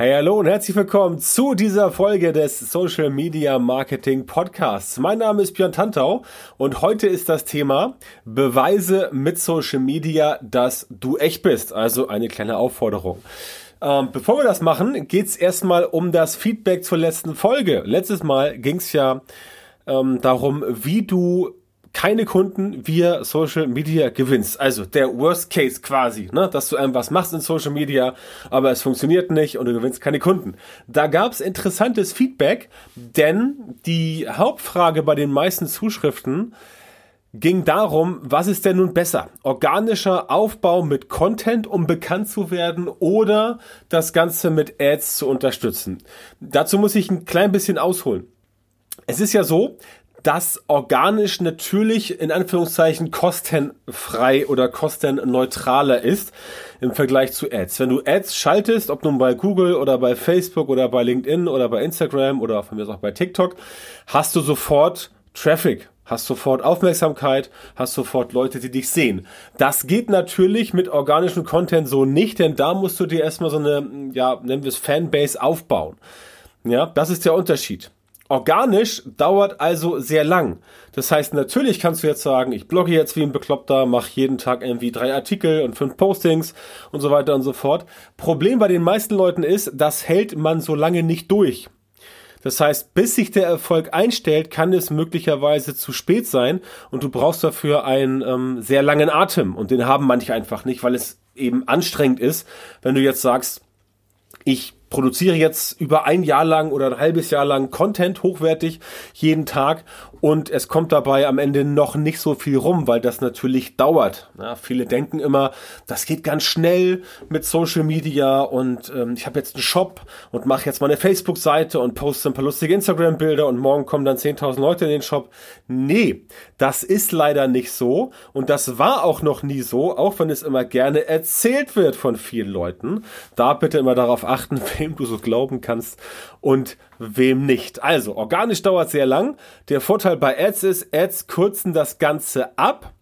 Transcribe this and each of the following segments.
Hey, hallo und herzlich willkommen zu dieser Folge des Social Media Marketing Podcasts. Mein Name ist Björn Tantau und heute ist das Thema Beweise mit Social Media, dass du echt bist. Also eine kleine Aufforderung. Ähm, bevor wir das machen, geht's erstmal um das Feedback zur letzten Folge. Letztes Mal ging's ja ähm, darum, wie du keine Kunden via Social Media gewinnst. Also der Worst Case quasi, ne? dass du irgendwas machst in Social Media, aber es funktioniert nicht und du gewinnst keine Kunden. Da gab's interessantes Feedback, denn die Hauptfrage bei den meisten Zuschriften ging darum, was ist denn nun besser? Organischer Aufbau mit Content, um bekannt zu werden oder das Ganze mit Ads zu unterstützen? Dazu muss ich ein klein bisschen ausholen. Es ist ja so, dass organisch natürlich in Anführungszeichen kostenfrei oder kostenneutraler ist im Vergleich zu Ads. Wenn du Ads schaltest, ob nun bei Google oder bei Facebook oder bei LinkedIn oder bei Instagram oder von mir aus auch bei TikTok, hast du sofort Traffic, hast sofort Aufmerksamkeit, hast sofort Leute, die dich sehen. Das geht natürlich mit organischem Content so nicht, denn da musst du dir erstmal so eine, ja, nennen wir es Fanbase aufbauen. Ja, das ist der Unterschied. Organisch dauert also sehr lang. Das heißt, natürlich kannst du jetzt sagen, ich blogge jetzt wie ein Bekloppter, mache jeden Tag irgendwie drei Artikel und fünf Postings und so weiter und so fort. Problem bei den meisten Leuten ist, das hält man so lange nicht durch. Das heißt, bis sich der Erfolg einstellt, kann es möglicherweise zu spät sein und du brauchst dafür einen ähm, sehr langen Atem und den haben manche einfach nicht, weil es eben anstrengend ist, wenn du jetzt sagst, ich produziere jetzt über ein Jahr lang oder ein halbes Jahr lang Content hochwertig jeden Tag und es kommt dabei am Ende noch nicht so viel rum, weil das natürlich dauert. Ja, viele denken immer, das geht ganz schnell mit Social Media und ähm, ich habe jetzt einen Shop und mache jetzt mal eine Facebook-Seite und poste ein paar lustige Instagram-Bilder und morgen kommen dann 10.000 Leute in den Shop. Nee, das ist leider nicht so und das war auch noch nie so, auch wenn es immer gerne erzählt wird von vielen Leuten. Da bitte immer darauf achten, wem du so glauben kannst und wem nicht. Also, organisch dauert sehr lang. Der Vorteil bei Ads ist, Ads kürzen das Ganze ab.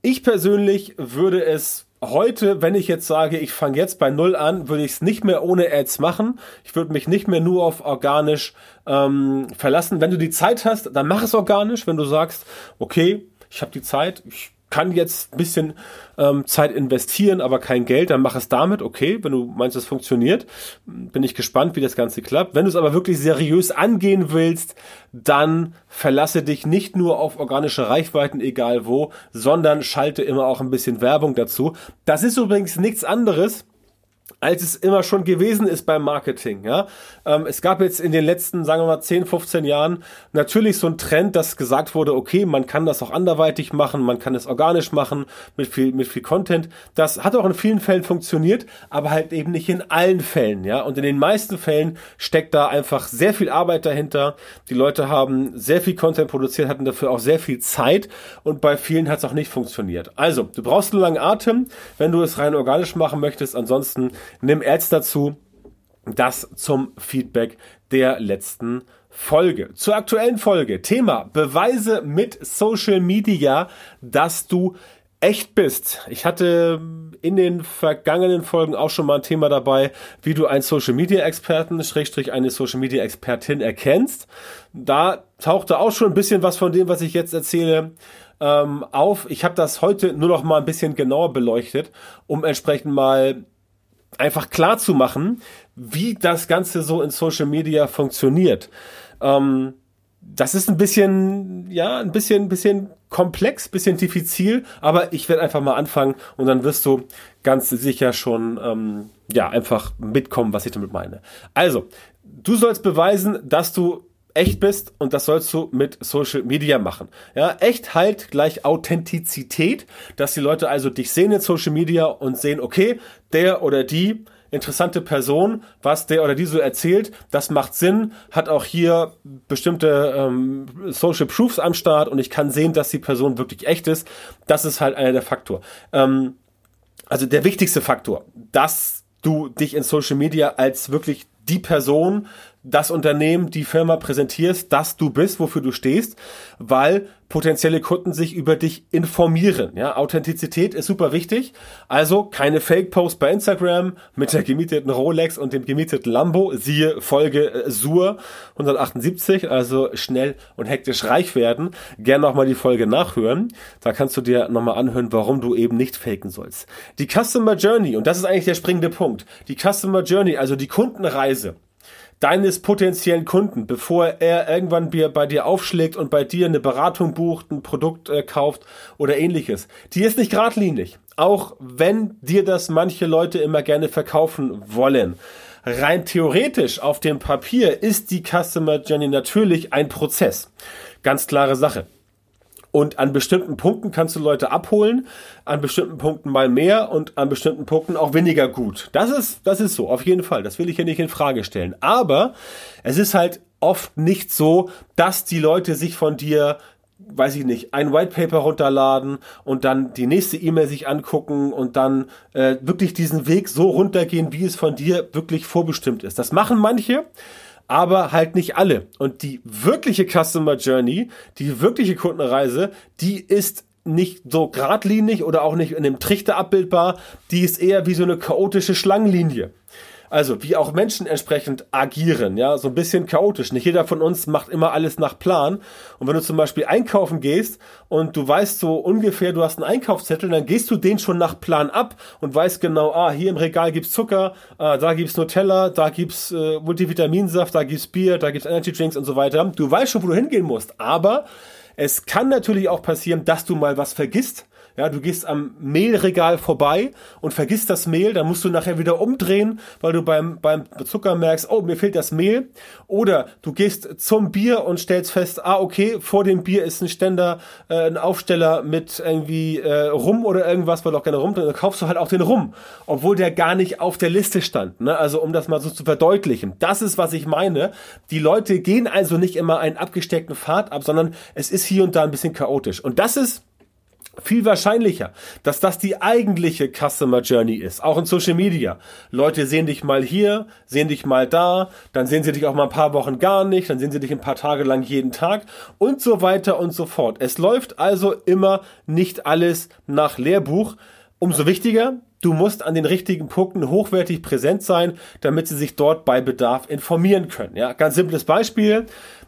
Ich persönlich würde es heute, wenn ich jetzt sage, ich fange jetzt bei Null an, würde ich es nicht mehr ohne Ads machen. Ich würde mich nicht mehr nur auf organisch ähm, verlassen. Wenn du die Zeit hast, dann mach es organisch. Wenn du sagst, okay, ich habe die Zeit, ich kann jetzt ein bisschen ähm, Zeit investieren, aber kein Geld, dann mach es damit, okay, wenn du meinst, es funktioniert, bin ich gespannt, wie das Ganze klappt. Wenn du es aber wirklich seriös angehen willst, dann verlasse dich nicht nur auf organische Reichweiten, egal wo, sondern schalte immer auch ein bisschen Werbung dazu. Das ist übrigens nichts anderes, als es immer schon gewesen ist beim Marketing. Ja? Ähm, es gab jetzt in den letzten, sagen wir mal, 10, 15 Jahren natürlich so ein Trend, dass gesagt wurde, okay, man kann das auch anderweitig machen, man kann es organisch machen, mit viel, mit viel Content. Das hat auch in vielen Fällen funktioniert, aber halt eben nicht in allen Fällen. Ja? Und in den meisten Fällen steckt da einfach sehr viel Arbeit dahinter. Die Leute haben sehr viel Content produziert, hatten dafür auch sehr viel Zeit und bei vielen hat es auch nicht funktioniert. Also, du brauchst einen langen Atem, wenn du es rein organisch machen möchtest. Ansonsten nimm Ads dazu. Das zum Feedback der letzten Folge. Zur aktuellen Folge. Thema Beweise mit Social Media, dass du echt bist. Ich hatte in den vergangenen Folgen auch schon mal ein Thema dabei, wie du einen Social Media Experten, Schrägstrich eine Social Media Expertin erkennst. Da tauchte auch schon ein bisschen was von dem, was ich jetzt erzähle, ähm, auf. Ich habe das heute nur noch mal ein bisschen genauer beleuchtet, um entsprechend mal einfach klar zu machen, wie das Ganze so in Social Media funktioniert. Ähm, das ist ein bisschen, ja, ein bisschen, bisschen komplex, bisschen diffizil, aber ich werde einfach mal anfangen und dann wirst du ganz sicher schon, ähm, ja, einfach mitkommen, was ich damit meine. Also, du sollst beweisen, dass du echt bist und das sollst du mit Social Media machen. Ja, echt halt gleich Authentizität, dass die Leute also dich sehen in Social Media und sehen, okay, der oder die interessante Person, was der oder die so erzählt, das macht Sinn, hat auch hier bestimmte ähm, Social Proofs am Start und ich kann sehen, dass die Person wirklich echt ist. Das ist halt einer der Faktor. Ähm, also der wichtigste Faktor, dass du dich in Social Media als wirklich die Person das Unternehmen, die Firma präsentierst, dass du bist, wofür du stehst, weil potenzielle Kunden sich über dich informieren. Ja, Authentizität ist super wichtig. Also keine Fake-Posts bei Instagram mit der gemieteten Rolex und dem gemieteten Lambo. Siehe Folge äh, Sur 178, also schnell und hektisch reich werden. Gerne nochmal die Folge nachhören. Da kannst du dir nochmal anhören, warum du eben nicht faken sollst. Die Customer Journey, und das ist eigentlich der springende Punkt. Die Customer Journey, also die Kundenreise deines potenziellen Kunden, bevor er irgendwann bei dir aufschlägt und bei dir eine Beratung bucht, ein Produkt äh, kauft oder ähnliches. Die ist nicht geradlinig. Auch wenn dir das manche Leute immer gerne verkaufen wollen. Rein theoretisch auf dem Papier ist die Customer Journey natürlich ein Prozess. Ganz klare Sache. Und an bestimmten Punkten kannst du Leute abholen, an bestimmten Punkten mal mehr und an bestimmten Punkten auch weniger gut. Das ist, das ist so, auf jeden Fall. Das will ich hier nicht in Frage stellen. Aber es ist halt oft nicht so, dass die Leute sich von dir weiß ich nicht, ein White Paper runterladen und dann die nächste E-Mail sich angucken und dann äh, wirklich diesen Weg so runtergehen, wie es von dir wirklich vorbestimmt ist. Das machen manche aber halt nicht alle. Und die wirkliche Customer Journey, die wirkliche Kundenreise, die ist nicht so geradlinig oder auch nicht in einem Trichter abbildbar, die ist eher wie so eine chaotische Schlangenlinie. Also, wie auch Menschen entsprechend agieren, ja, so ein bisschen chaotisch. Nicht jeder von uns macht immer alles nach Plan. Und wenn du zum Beispiel einkaufen gehst und du weißt so ungefähr, du hast einen Einkaufszettel, dann gehst du den schon nach Plan ab und weißt genau, ah, hier im Regal gibt's Zucker, ah, da gibt's Nutella, da gibt's äh, Multivitaminsaft, da gibt's Bier, da gibt's Energy Drinks und so weiter. Du weißt schon, wo du hingehen musst. Aber es kann natürlich auch passieren, dass du mal was vergisst ja, du gehst am Mehlregal vorbei und vergisst das Mehl, dann musst du nachher wieder umdrehen, weil du beim, beim Zucker merkst, oh, mir fehlt das Mehl. Oder du gehst zum Bier und stellst fest, ah, okay, vor dem Bier ist ein Ständer, äh, ein Aufsteller mit irgendwie äh, Rum oder irgendwas, weil du auch gerne Rum dann kaufst du halt auch den Rum, obwohl der gar nicht auf der Liste stand. Ne? Also um das mal so zu verdeutlichen. Das ist, was ich meine. Die Leute gehen also nicht immer einen abgesteckten Pfad ab, sondern es ist hier und da ein bisschen chaotisch. Und das ist viel wahrscheinlicher, dass das die eigentliche Customer Journey ist, auch in Social Media. Leute sehen dich mal hier, sehen dich mal da, dann sehen sie dich auch mal ein paar Wochen gar nicht, dann sehen sie dich ein paar Tage lang jeden Tag und so weiter und so fort. Es läuft also immer nicht alles nach Lehrbuch. Umso wichtiger, du musst an den richtigen Punkten hochwertig präsent sein, damit sie sich dort bei Bedarf informieren können. Ja, ganz simples Beispiel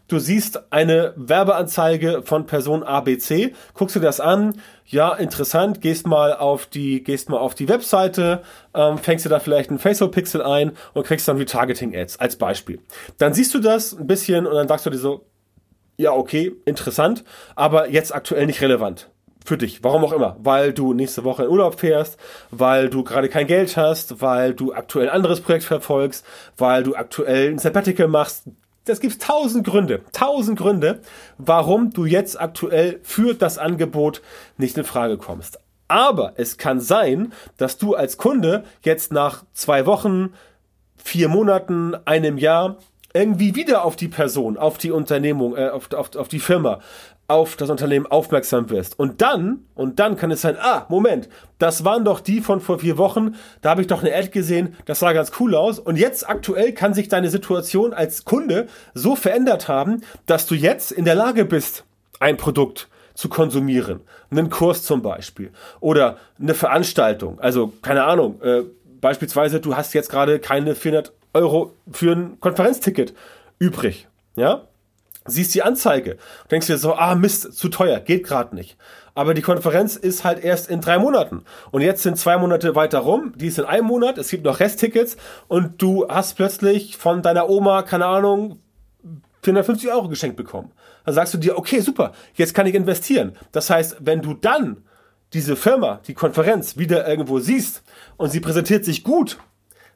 du siehst eine Werbeanzeige von Person ABC, guckst du das an, ja, interessant, gehst mal auf die, gehst mal auf die Webseite, ähm, fängst du da vielleicht einen Facebook-Pixel ein und kriegst dann Retargeting-Ads als Beispiel. Dann siehst du das ein bisschen und dann sagst du dir so, ja, okay, interessant, aber jetzt aktuell nicht relevant für dich, warum auch immer, weil du nächste Woche in Urlaub fährst, weil du gerade kein Geld hast, weil du aktuell ein anderes Projekt verfolgst, weil du aktuell ein Sabbatical machst, das gibt tausend Gründe, tausend Gründe, warum du jetzt aktuell für das Angebot nicht in Frage kommst. Aber es kann sein, dass du als Kunde jetzt nach zwei Wochen, vier Monaten, einem Jahr irgendwie wieder auf die Person, auf die Unternehmung, äh, auf, auf, auf die Firma, auf das Unternehmen aufmerksam wirst. Und dann, und dann kann es sein, ah, Moment, das waren doch die von vor vier Wochen, da habe ich doch eine Ad gesehen, das sah ganz cool aus. Und jetzt aktuell kann sich deine Situation als Kunde so verändert haben, dass du jetzt in der Lage bist, ein Produkt zu konsumieren. Einen Kurs zum Beispiel. Oder eine Veranstaltung. Also, keine Ahnung, äh, beispielsweise, du hast jetzt gerade keine 400 Euro für ein Konferenzticket übrig. Ja? Siehst die Anzeige und denkst dir so, ah Mist, zu teuer, geht gerade nicht. Aber die Konferenz ist halt erst in drei Monaten. Und jetzt sind zwei Monate weiter rum, die ist in einem Monat, es gibt noch Resttickets und du hast plötzlich von deiner Oma, keine Ahnung, 450 Euro geschenkt bekommen. Dann sagst du dir, okay, super, jetzt kann ich investieren. Das heißt, wenn du dann diese Firma, die Konferenz wieder irgendwo siehst und sie präsentiert sich gut,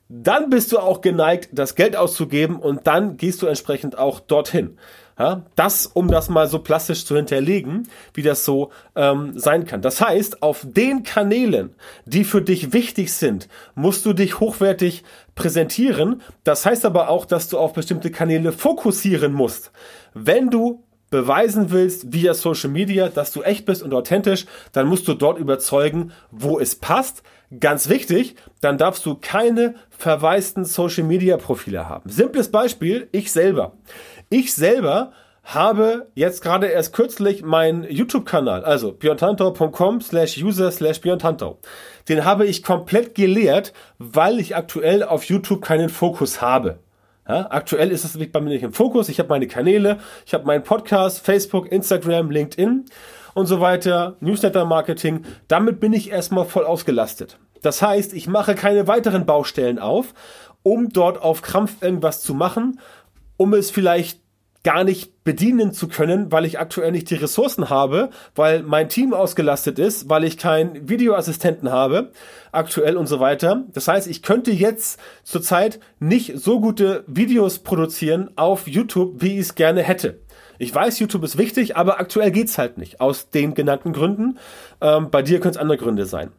dann bist du auch geneigt, das Geld auszugeben und dann gehst du entsprechend auch dorthin. Ja, das, um das mal so plastisch zu hinterlegen, wie das so ähm, sein kann. Das heißt, auf den Kanälen, die für dich wichtig sind, musst du dich hochwertig präsentieren. Das heißt aber auch, dass du auf bestimmte Kanäle fokussieren musst. Wenn du beweisen willst via Social Media, dass du echt bist und authentisch, dann musst du dort überzeugen, wo es passt. ganz wichtig, dann darfst du keine verwaisten Social Media Profile haben. Simples Beispiel, ich selber. Ich selber habe jetzt gerade erst kürzlich meinen YouTube-Kanal, also björntantau.com slash user slash björntantau. Den habe ich komplett geleert, weil ich aktuell auf YouTube keinen Fokus habe. Ja, aktuell ist es bei mir nicht im Fokus. Ich habe meine Kanäle, ich habe meinen Podcast, Facebook, Instagram, LinkedIn und so weiter, Newsletter-Marketing. Damit bin ich erstmal voll ausgelastet. Das heißt, ich mache keine weiteren Baustellen auf, um dort auf Krampf irgendwas zu machen, um es vielleicht gar nicht bedienen zu können, weil ich aktuell nicht die Ressourcen habe, weil mein Team ausgelastet ist, weil ich keinen Videoassistenten habe, aktuell und so weiter. Das heißt, ich könnte jetzt zurzeit nicht so gute Videos produzieren auf YouTube, wie ich es gerne hätte. Ich weiß, YouTube ist wichtig, aber aktuell geht's halt nicht, aus den genannten Gründen. Ähm, bei dir können es andere Gründe sein.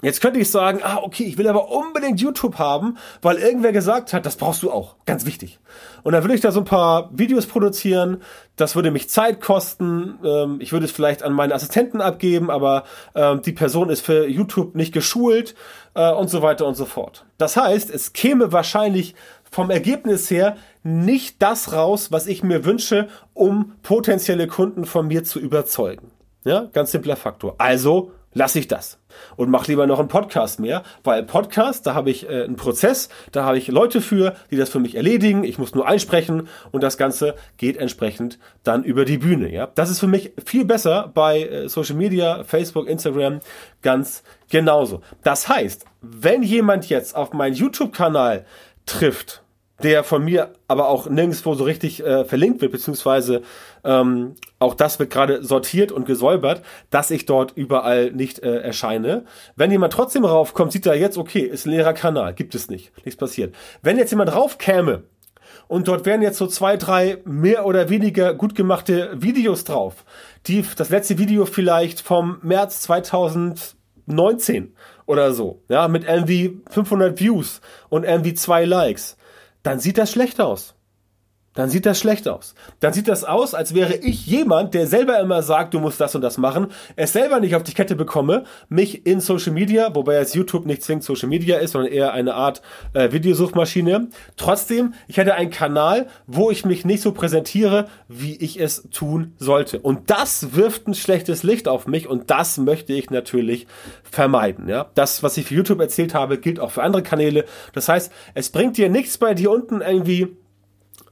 Jetzt könnte ich sagen, ah, okay, ich will aber unbedingt YouTube haben, weil irgendwer gesagt hat, das brauchst du auch. Ganz wichtig. Und dann würde ich da so ein paar Videos produzieren. Das würde mich Zeit kosten. Ähm, ich würde es vielleicht an meine Assistenten abgeben, aber ähm, die Person ist für YouTube nicht geschult äh, und so weiter und so fort. Das heißt, es käme wahrscheinlich vom Ergebnis her nicht das raus, was ich mir wünsche, um potenzielle Kunden von mir zu überzeugen. Ja, ganz simpler Faktor. Also lasse ich das und mach lieber noch einen Podcast mehr, weil Podcast, da habe ich äh, einen Prozess, da habe ich Leute für, die das für mich erledigen, ich muss nur einsprechen und das Ganze geht entsprechend dann über die Bühne. Ja, Das ist für mich viel besser bei äh, Social Media, Facebook, Instagram, ganz genauso. Das heißt, wenn jemand jetzt auf meinen YouTube-Kanal trifft, der von mir aber auch nirgendwo so richtig äh, verlinkt wird, beziehungsweise ähm, auch das wird gerade sortiert und gesäubert, dass ich dort überall nicht äh, erscheine. Wenn jemand trotzdem raufkommt, sieht er jetzt, okay, ist ein leerer Kanal, gibt es nicht, nichts passiert. Wenn jetzt jemand raufkäme und dort wären jetzt so zwei, drei mehr oder weniger gut gemachte Videos drauf, die das letzte Video vielleicht vom März 2019 oder so, ja, mit irgendwie 500 Views und irgendwie zwei Likes dann sieht das schlecht aus. Dann sieht das schlecht aus. Dann sieht das aus, als wäre ich jemand, der selber immer sagt, du musst das und das machen, es selber nicht auf die Kette bekomme, mich in Social Media, wobei jetzt YouTube nicht zwingend Social Media ist, sondern eher eine Art äh, Videosuchmaschine. Trotzdem, ich hätte einen Kanal, wo ich mich nicht so präsentiere, wie ich es tun sollte. Und das wirft ein schlechtes Licht auf mich und das möchte ich natürlich vermeiden. Ja, das, was ich für YouTube erzählt habe, gilt auch für andere Kanäle. Das heißt, es bringt dir nichts bei dir unten irgendwie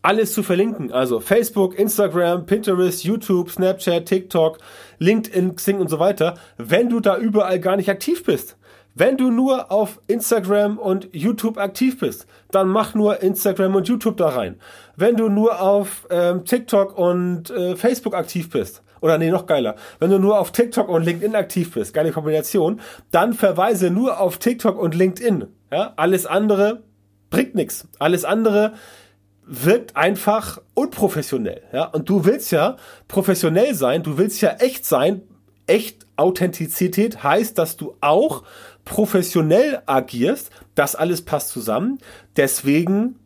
alles zu verlinken. Also Facebook, Instagram, Pinterest, YouTube, Snapchat, TikTok, LinkedIn, Xing und so weiter, wenn du da überall gar nicht aktiv bist. Wenn du nur auf Instagram und YouTube aktiv bist, dann mach nur Instagram und YouTube da rein. Wenn du nur auf ähm, TikTok und äh, Facebook aktiv bist, oder nee, noch geiler, wenn du nur auf TikTok und LinkedIn aktiv bist, geile Kombination, dann verweise nur auf TikTok und LinkedIn. Ja? Alles andere bringt nichts. Alles andere wirkt einfach unprofessionell. Ja? Und du willst ja professionell sein, du willst ja echt sein. Echt Authentizität heißt, dass du auch professionell agierst. Das alles passt zusammen. Deswegen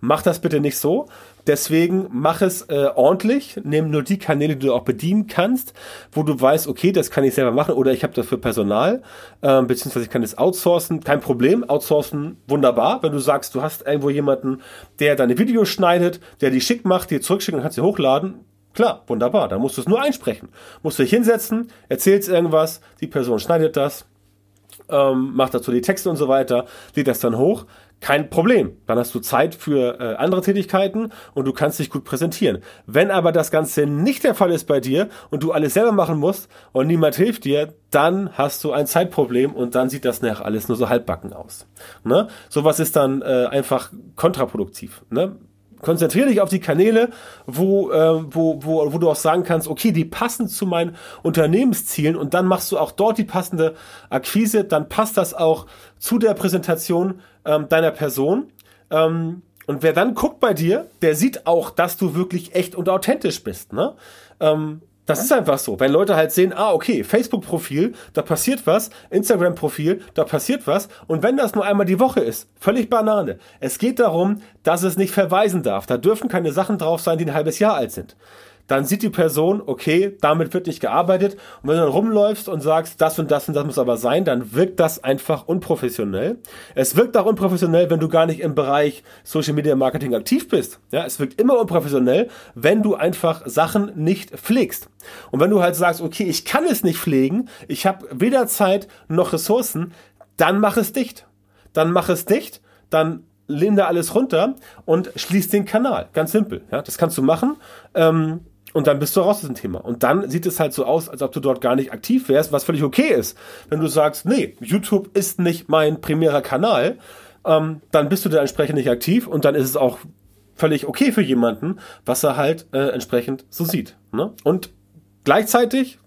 mach das bitte nicht so, Deswegen mach es äh, ordentlich, nimm nur die Kanäle, die du auch bedienen kannst, wo du weißt, okay, das kann ich selber machen oder ich habe dafür Personal, äh, beziehungsweise ich kann das outsourcen, kein Problem, outsourcen wunderbar, wenn du sagst, du hast irgendwo jemanden, der deine Videos schneidet, der die schick macht, dir zurückschicken und kannst sie hochladen, Klar, wunderbar. Da musst du es nur einsprechen. Musst du dich hinsetzen, erzählst irgendwas, die Person schneidet das, ähm, macht dazu die Texte und so weiter, lädt das dann hoch kein Problem. Dann hast du Zeit für äh, andere Tätigkeiten und du kannst dich gut präsentieren. Wenn aber das Ganze nicht der Fall ist bei dir und du alles selber machen musst und niemand hilft dir, dann hast du ein Zeitproblem und dann sieht das nachher alles nur so halbbacken aus. Ne? Sowas ist dann äh, einfach kontraproduktiv. Ne? Konzentriere dich auf die Kanäle, wo, äh, wo, wo, wo du auch sagen kannst, okay, die passen zu meinen Unternehmenszielen und dann machst du auch dort die passende Akquise, dann passt das auch zu der Präsentation ähm, deiner Person. Ähm, und wer dann guckt bei dir, der sieht auch, dass du wirklich echt und authentisch bist. Ne? Ähm, das ist einfach so. Wenn Leute halt sehen, ah, okay, Facebook-Profil, da passiert was, Instagram-Profil, da passiert was. Und wenn das nur einmal die Woche ist, völlig Banane. Es geht darum, dass es nicht verweisen darf. Da dürfen keine Sachen drauf sein, die ein halbes Jahr alt sind. Dann sieht die Person, okay, damit wird nicht gearbeitet. Und wenn du dann rumläufst und sagst, das und das und das muss aber sein, dann wirkt das einfach unprofessionell. Es wirkt auch unprofessionell, wenn du gar nicht im Bereich Social Media Marketing aktiv bist. Ja, es wirkt immer unprofessionell, wenn du einfach Sachen nicht pflegst. Und wenn du halt sagst, okay, ich kann es nicht pflegen, ich habe weder Zeit noch Ressourcen, dann mach es dicht. Dann mach es dicht, dann lehn da alles runter und schließ den Kanal. Ganz simpel. Ja, das kannst du machen. Ähm, und dann bist du raus aus dem Thema. Und dann sieht es halt so aus, als ob du dort gar nicht aktiv wärst, was völlig okay ist. Wenn du sagst, nee, YouTube ist nicht mein primärer Kanal, ähm, dann bist du da entsprechend nicht aktiv und dann ist es auch völlig okay für jemanden, was er halt äh, entsprechend so sieht. Ne? Und gleichzeitig,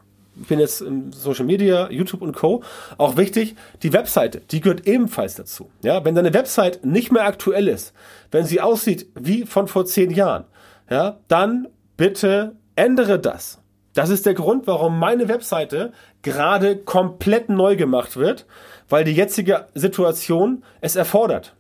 ich bin jetzt im Social Media, YouTube und Co. Auch wichtig, die Webseite, die gehört ebenfalls dazu. Ja, wenn deine Website nicht mehr aktuell ist, wenn sie aussieht wie von vor zehn Jahren, ja, dann bitte ändere das. Das ist der Grund, warum meine Webseite gerade komplett neu gemacht wird, weil die jetzige Situation es erfordert.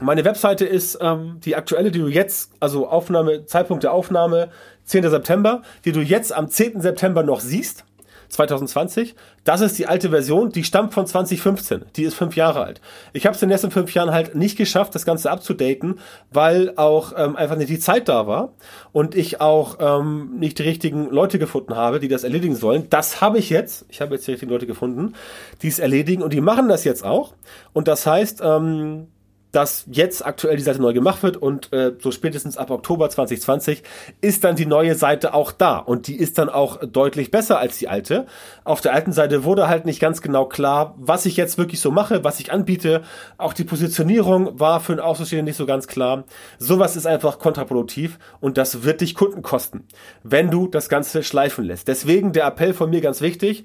Meine Webseite ist ähm, die aktuelle, die du jetzt, also Aufnahme, Zeitpunkt der Aufnahme, 10. September, die du jetzt am 10. September noch siehst. 2020. Das ist die alte Version, die stammt von 2015. Die ist fünf Jahre alt. Ich habe es in den letzten fünf Jahren halt nicht geschafft, das Ganze abzudaten, weil auch ähm, einfach nicht die Zeit da war und ich auch ähm, nicht die richtigen Leute gefunden habe, die das erledigen sollen. Das habe ich jetzt. Ich habe jetzt die richtigen Leute gefunden, die es erledigen und die machen das jetzt auch. Und das heißt, ähm, dass jetzt aktuell die Seite neu gemacht wird und äh, so spätestens ab Oktober 2020 ist dann die neue Seite auch da und die ist dann auch deutlich besser als die alte. Auf der alten Seite wurde halt nicht ganz genau klar, was ich jetzt wirklich so mache, was ich anbiete. Auch die Positionierung war für einen Außenstehenden nicht so ganz klar. Sowas ist einfach kontraproduktiv und das wird dich Kunden kosten, wenn du das Ganze schleifen lässt. Deswegen der Appell von mir ganz wichtig,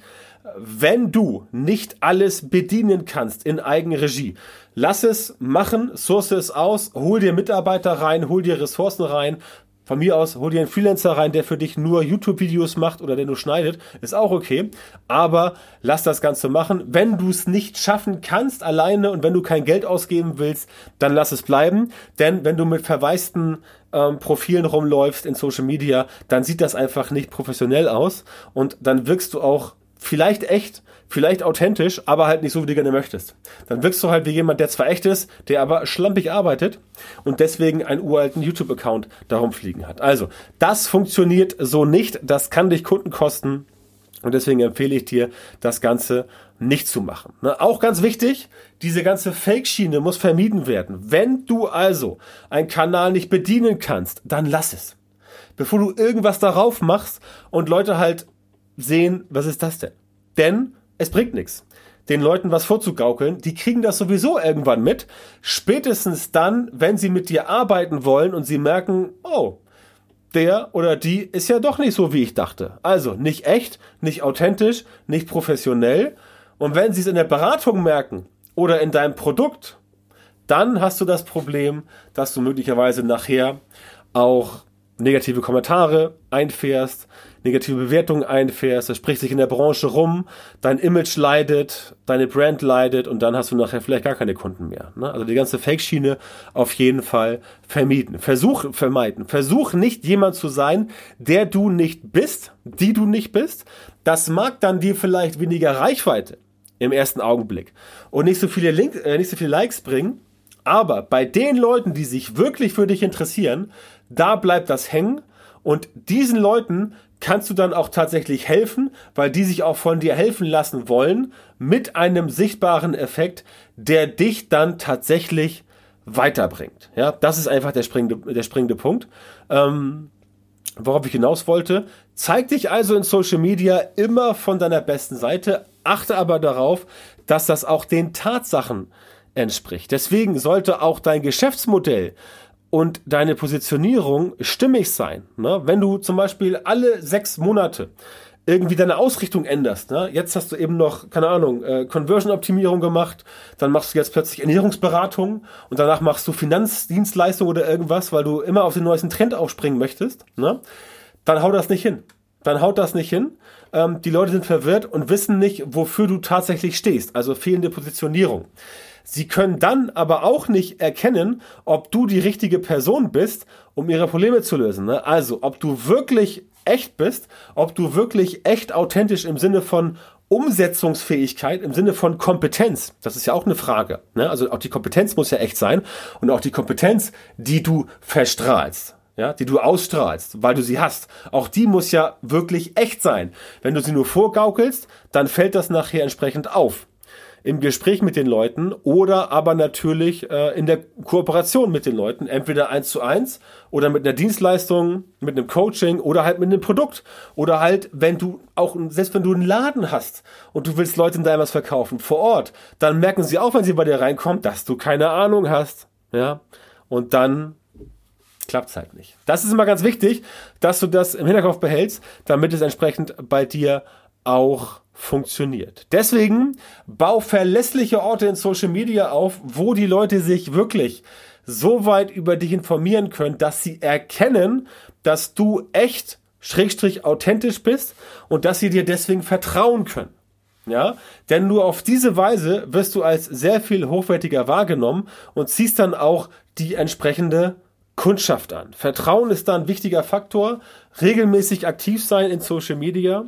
wenn du nicht alles bedienen kannst in Eigenregie, lass es machen, source es aus, hol dir Mitarbeiter rein, hol dir Ressourcen rein. Von mir aus, hol dir einen Freelancer rein, der für dich nur YouTube-Videos macht oder der nur schneidet, ist auch okay. Aber lass das Ganze machen. Wenn du es nicht schaffen kannst alleine und wenn du kein Geld ausgeben willst, dann lass es bleiben. Denn wenn du mit verwaisten ähm, Profilen rumläufst in Social Media, dann sieht das einfach nicht professionell aus und dann wirkst du auch vielleicht echt, vielleicht authentisch, aber halt nicht so, wie du gerne möchtest. Dann wirkst du halt wie jemand, der zwar echt ist, der aber schlampig arbeitet und deswegen einen uralten YouTube-Account darum fliegen hat. Also, das funktioniert so nicht. Das kann dich Kunden kosten. Und deswegen empfehle ich dir, das Ganze nicht zu machen. Ne? Auch ganz wichtig, diese ganze Fake-Schiene muss vermieden werden. Wenn du also einen Kanal nicht bedienen kannst, dann lass es. Bevor du irgendwas darauf machst und Leute halt sehen, was ist das denn? Denn es bringt nichts. Den Leuten was vorzugaukeln, die kriegen das sowieso irgendwann mit. Spätestens dann, wenn sie mit dir arbeiten wollen und sie merken, oh, der oder die ist ja doch nicht so, wie ich dachte. Also nicht echt, nicht authentisch, nicht professionell. Und wenn sie es in der Beratung merken oder in deinem Produkt, dann hast du das Problem, dass du möglicherweise nachher auch negative Kommentare einfährst, negative Bewertungen einfährst, das spricht sich in der Branche rum, dein Image leidet, deine Brand leidet und dann hast du nachher vielleicht gar keine Kunden mehr. Ne? Also die ganze Fake-Schiene auf jeden Fall vermieden. Versuch vermeiden. Versuch nicht jemand zu sein, der du nicht bist, die du nicht bist. Das mag dann dir vielleicht weniger Reichweite im ersten Augenblick und nicht so viele, Link, äh, nicht so viele Likes bringen, aber bei den Leuten, die sich wirklich für dich interessieren, da bleibt das hängen und diesen Leuten kannst du dann auch tatsächlich helfen, weil die sich auch von dir helfen lassen wollen, mit einem sichtbaren Effekt, der dich dann tatsächlich weiterbringt. Ja, das ist einfach der springende, der springende Punkt. Ähm, worauf ich hinaus wollte, zeig dich also in Social Media immer von deiner besten Seite, achte aber darauf, dass das auch den Tatsachen entspricht. Deswegen sollte auch dein Geschäftsmodell und deine Positionierung stimmig sein. Ne? Wenn du zum Beispiel alle sechs Monate irgendwie deine Ausrichtung änderst. Ne? Jetzt hast du eben noch, keine Ahnung, äh, Conversion-Optimierung gemacht, dann machst du jetzt plötzlich Ernährungsberatung und danach machst du Finanzdienstleistung oder irgendwas, weil du immer auf den neuesten Trend aufspringen möchtest. Ne? Dann hau das nicht hin. Dann haut das nicht hin. Ähm, die Leute sind verwirrt und wissen nicht, wofür du tatsächlich stehst. Also fehlende Positionierung. Sie können dann aber auch nicht erkennen, ob du die richtige Person bist, um ihre Probleme zu lösen. Ne? Also, ob du wirklich echt bist, ob du wirklich echt authentisch im Sinne von Umsetzungsfähigkeit im Sinne von Kompetenz, das ist ja auch eine Frage. Ne? Also auch die Kompetenz muss ja echt sein und auch die Kompetenz, die du verstrahlst, ja, die du ausstrahlst, weil du sie hast, auch die muss ja wirklich echt sein. Wenn du sie nur vorgaukelst, dann fällt das nachher entsprechend auf im Gespräch mit den Leuten oder aber natürlich äh, in der Kooperation mit den Leuten, entweder eins zu eins oder mit einer Dienstleistung, mit einem Coaching oder halt mit einem Produkt oder halt, wenn du auch, selbst wenn du einen Laden hast und du willst Leuten da was verkaufen vor Ort, dann merken sie auch, wenn sie bei dir reinkommen, dass du keine Ahnung hast, ja, und dann klappt's halt nicht. Das ist immer ganz wichtig, dass du das im Hinterkopf behältst, damit es entsprechend bei dir auch funktioniert. Deswegen bau verlässliche Orte in Social Media auf, wo die Leute sich wirklich so weit über dich informieren können, dass sie erkennen, dass du echt schrägstrich authentisch bist und dass sie dir deswegen vertrauen können. Ja, denn nur auf diese Weise wirst du als sehr viel hochwertiger wahrgenommen und ziehst dann auch die entsprechende Kundschaft an. Vertrauen ist da ein wichtiger Faktor. Regelmäßig aktiv sein in Social Media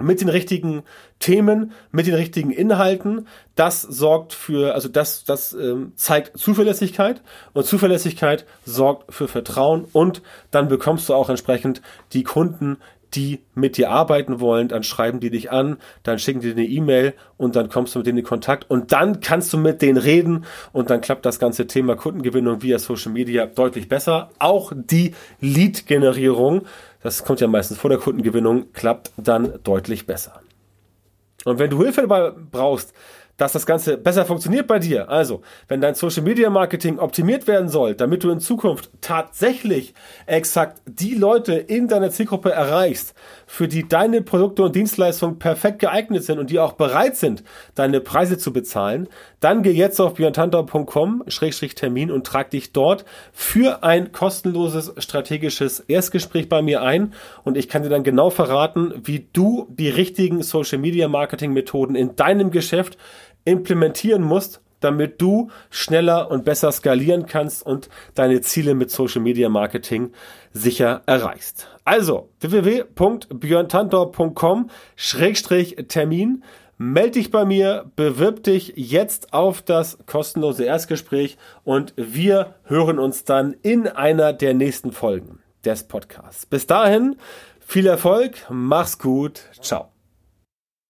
mit den richtigen Themen, mit den richtigen Inhalten. Das sorgt für, also das, das ähm, zeigt Zuverlässigkeit und Zuverlässigkeit sorgt für Vertrauen und dann bekommst du auch entsprechend die Kunden, die mit dir arbeiten wollen, dann schreiben die dich an, dann schicken die dir eine E-Mail und dann kommst du mit denen in Kontakt und dann kannst du mit denen reden und dann klappt das ganze Thema Kundengewinnung via Social Media deutlich besser. Auch die Lead-Generierung das kommt ja meistens vor der Kundengewinnung, klappt dann deutlich besser. Und wenn du Hilfe dabei brauchst, dass das Ganze besser funktioniert bei dir. Also, wenn dein Social Media Marketing optimiert werden soll, damit du in Zukunft tatsächlich exakt die Leute in deiner Zielgruppe erreichst, für die deine Produkte und Dienstleistungen perfekt geeignet sind und die auch bereit sind, deine Preise zu bezahlen, dann geh jetzt auf björntantau.com-termin und trag dich dort für ein kostenloses strategisches Erstgespräch bei mir ein und ich kann dir dann genau verraten, wie du die richtigen Social Media Marketing Methoden in deinem Geschäft implementieren musst, damit du schneller und besser skalieren kannst und deine Ziele mit Social Media Marketing sicher erreichst. Also www.björntantor.com-termin. Meld dich bei mir, bewirb dich jetzt auf das kostenlose Erstgespräch und wir hören uns dann in einer der nächsten Folgen des Podcasts. Bis dahin, viel Erfolg, mach's gut, ciao.